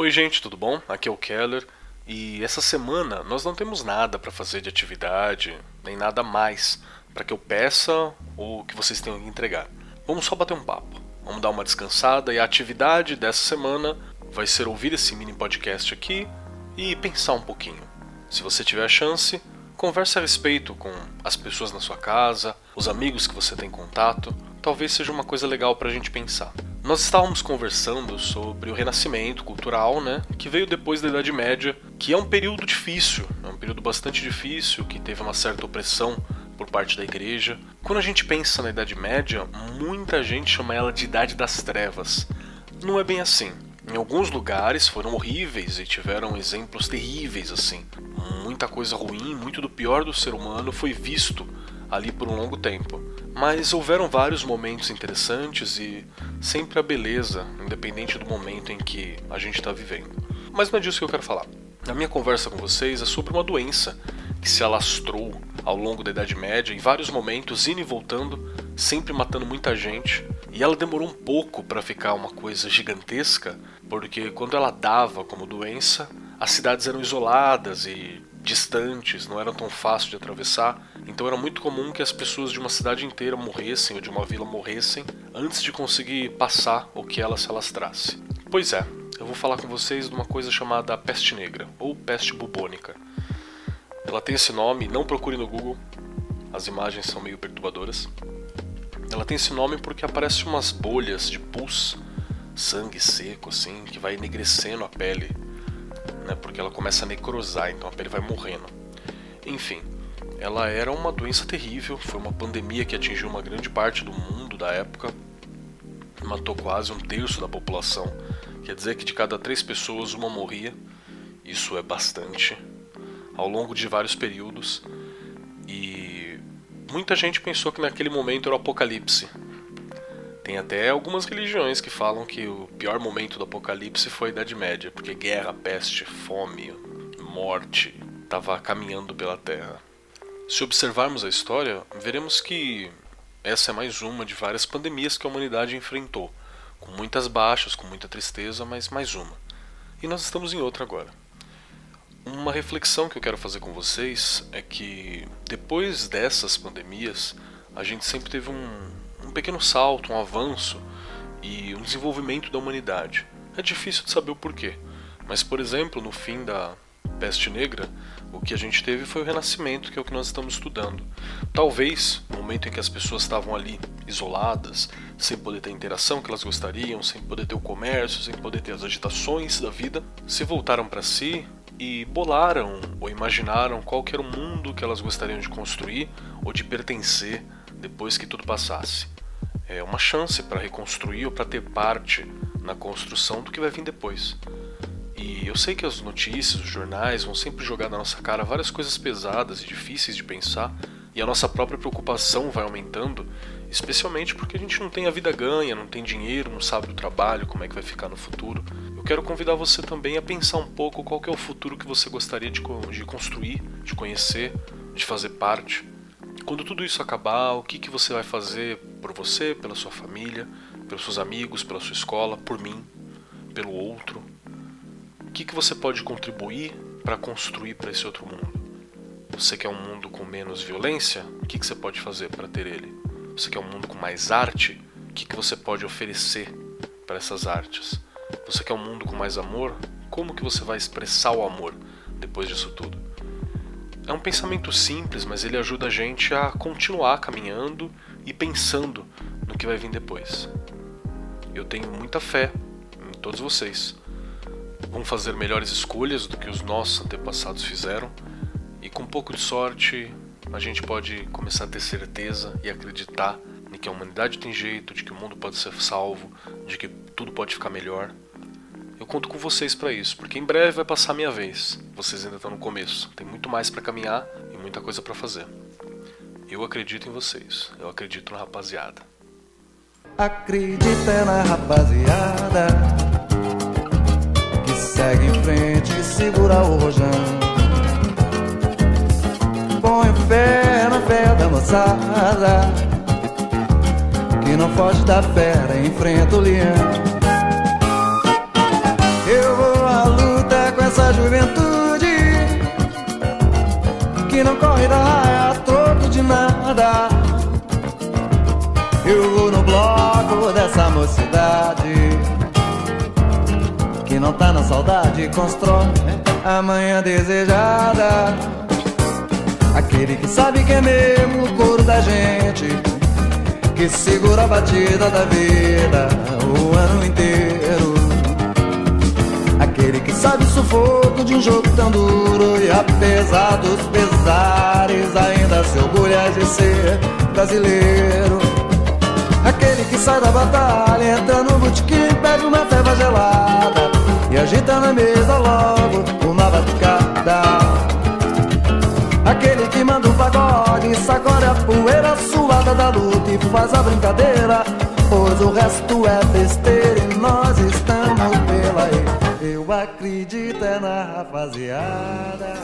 Oi, gente, tudo bom? Aqui é o Keller e essa semana nós não temos nada para fazer de atividade, nem nada mais para que eu peça ou que vocês tenham que entregar. Vamos só bater um papo, vamos dar uma descansada e a atividade dessa semana vai ser ouvir esse mini podcast aqui e pensar um pouquinho. Se você tiver a chance, converse a respeito com as pessoas na sua casa, os amigos que você tem contato, talvez seja uma coisa legal para a gente pensar. Nós estávamos conversando sobre o renascimento cultural, né, que veio depois da Idade Média, que é um período difícil, é um período bastante difícil, que teve uma certa opressão por parte da igreja. Quando a gente pensa na Idade Média, muita gente chama ela de Idade das Trevas. Não é bem assim. Em alguns lugares foram horríveis e tiveram exemplos terríveis assim. Muita coisa ruim, muito do pior do ser humano foi visto ali por um longo tempo. Mas houveram vários momentos interessantes e sempre a beleza, independente do momento em que a gente está vivendo. Mas não é disso que eu quero falar. A minha conversa com vocês é sobre uma doença que se alastrou ao longo da Idade Média, em vários momentos, indo e voltando, sempre matando muita gente. E ela demorou um pouco para ficar uma coisa gigantesca, porque quando ela dava como doença, as cidades eram isoladas e distantes, não eram tão fáceis de atravessar, então era muito comum que as pessoas de uma cidade inteira morressem ou de uma vila morressem antes de conseguir passar ou que ela se alastrasse. Pois é, eu vou falar com vocês de uma coisa chamada peste negra ou peste bubônica. Ela tem esse nome, não procure no Google, as imagens são meio perturbadoras. Ela tem esse nome porque aparecem umas bolhas de pus, sangue seco assim, que vai enegrecendo a pele né? Porque ela começa a necrosar, então a pele vai morrendo. Enfim, ela era uma doença terrível, foi uma pandemia que atingiu uma grande parte do mundo da época, matou quase um terço da população. Quer dizer que de cada três pessoas uma morria. Isso é bastante. Ao longo de vários períodos. E muita gente pensou que naquele momento era o apocalipse. Tem até algumas religiões que falam que o pior momento do apocalipse foi a Idade Média, porque guerra, peste, fome, morte estava caminhando pela Terra. Se observarmos a história, veremos que essa é mais uma de várias pandemias que a humanidade enfrentou, com muitas baixas, com muita tristeza, mas mais uma. E nós estamos em outra agora. Uma reflexão que eu quero fazer com vocês é que depois dessas pandemias, a gente sempre teve um, um pequeno salto, um avanço e um desenvolvimento da humanidade. É difícil de saber o porquê, mas por exemplo, no fim da peste negra, o que a gente teve foi o renascimento, que é o que nós estamos estudando. Talvez, no momento em que as pessoas estavam ali isoladas, sem poder ter a interação que elas gostariam, sem poder ter o comércio, sem poder ter as agitações da vida, se voltaram para si e bolaram ou imaginaram qual era o mundo que elas gostariam de construir ou de pertencer depois que tudo passasse é uma chance para reconstruir ou para ter parte na construção do que vai vir depois. E eu sei que as notícias, os jornais vão sempre jogar na nossa cara várias coisas pesadas e difíceis de pensar, e a nossa própria preocupação vai aumentando, especialmente porque a gente não tem a vida ganha, não tem dinheiro, não sabe do trabalho, como é que vai ficar no futuro. Eu quero convidar você também a pensar um pouco qual é o futuro que você gostaria de, de construir, de conhecer, de fazer parte. Quando tudo isso acabar, o que, que você vai fazer por você, pela sua família, pelos seus amigos, pela sua escola, por mim, pelo outro? O que, que você pode contribuir para construir para esse outro mundo? Você quer um mundo com menos violência? O que, que você pode fazer para ter ele? Você quer um mundo com mais arte? O que, que você pode oferecer para essas artes? Você quer um mundo com mais amor? Como que você vai expressar o amor depois disso tudo? É um pensamento simples, mas ele ajuda a gente a continuar caminhando e pensando no que vai vir depois. Eu tenho muita fé em todos vocês. Vão fazer melhores escolhas do que os nossos antepassados fizeram, e com um pouco de sorte a gente pode começar a ter certeza e acreditar de que a humanidade tem jeito, de que o mundo pode ser salvo, de que tudo pode ficar melhor. Eu conto com vocês para isso, porque em breve vai passar a minha vez. Vocês ainda estão no começo. Tem muito mais para caminhar e muita coisa para fazer. Eu acredito em vocês. Eu acredito na rapaziada. Acredita na rapaziada que segue em frente e segura o rojão. Põe fé na fé da moçada que não foge da fera, enfrenta o leão. Da raia a troco de nada. Eu vou no bloco dessa mocidade que não tá na saudade, constrói a manhã desejada. Aquele que sabe que é mesmo o couro da gente, que segura a batida da vida o ano inteiro. Aquele que sabe o sufoco de um jogo tão duro e apesar dos ainda de ser brasileiro. Aquele que sai da batalha, entra no botequim, pede uma feva gelada e agita na mesa logo uma batucada. Aquele que manda o pagode, sacode a poeira suada da luta e faz a brincadeira. Pois o resto é besteira e nós estamos pela aí. Eu acredito é na rapaziada.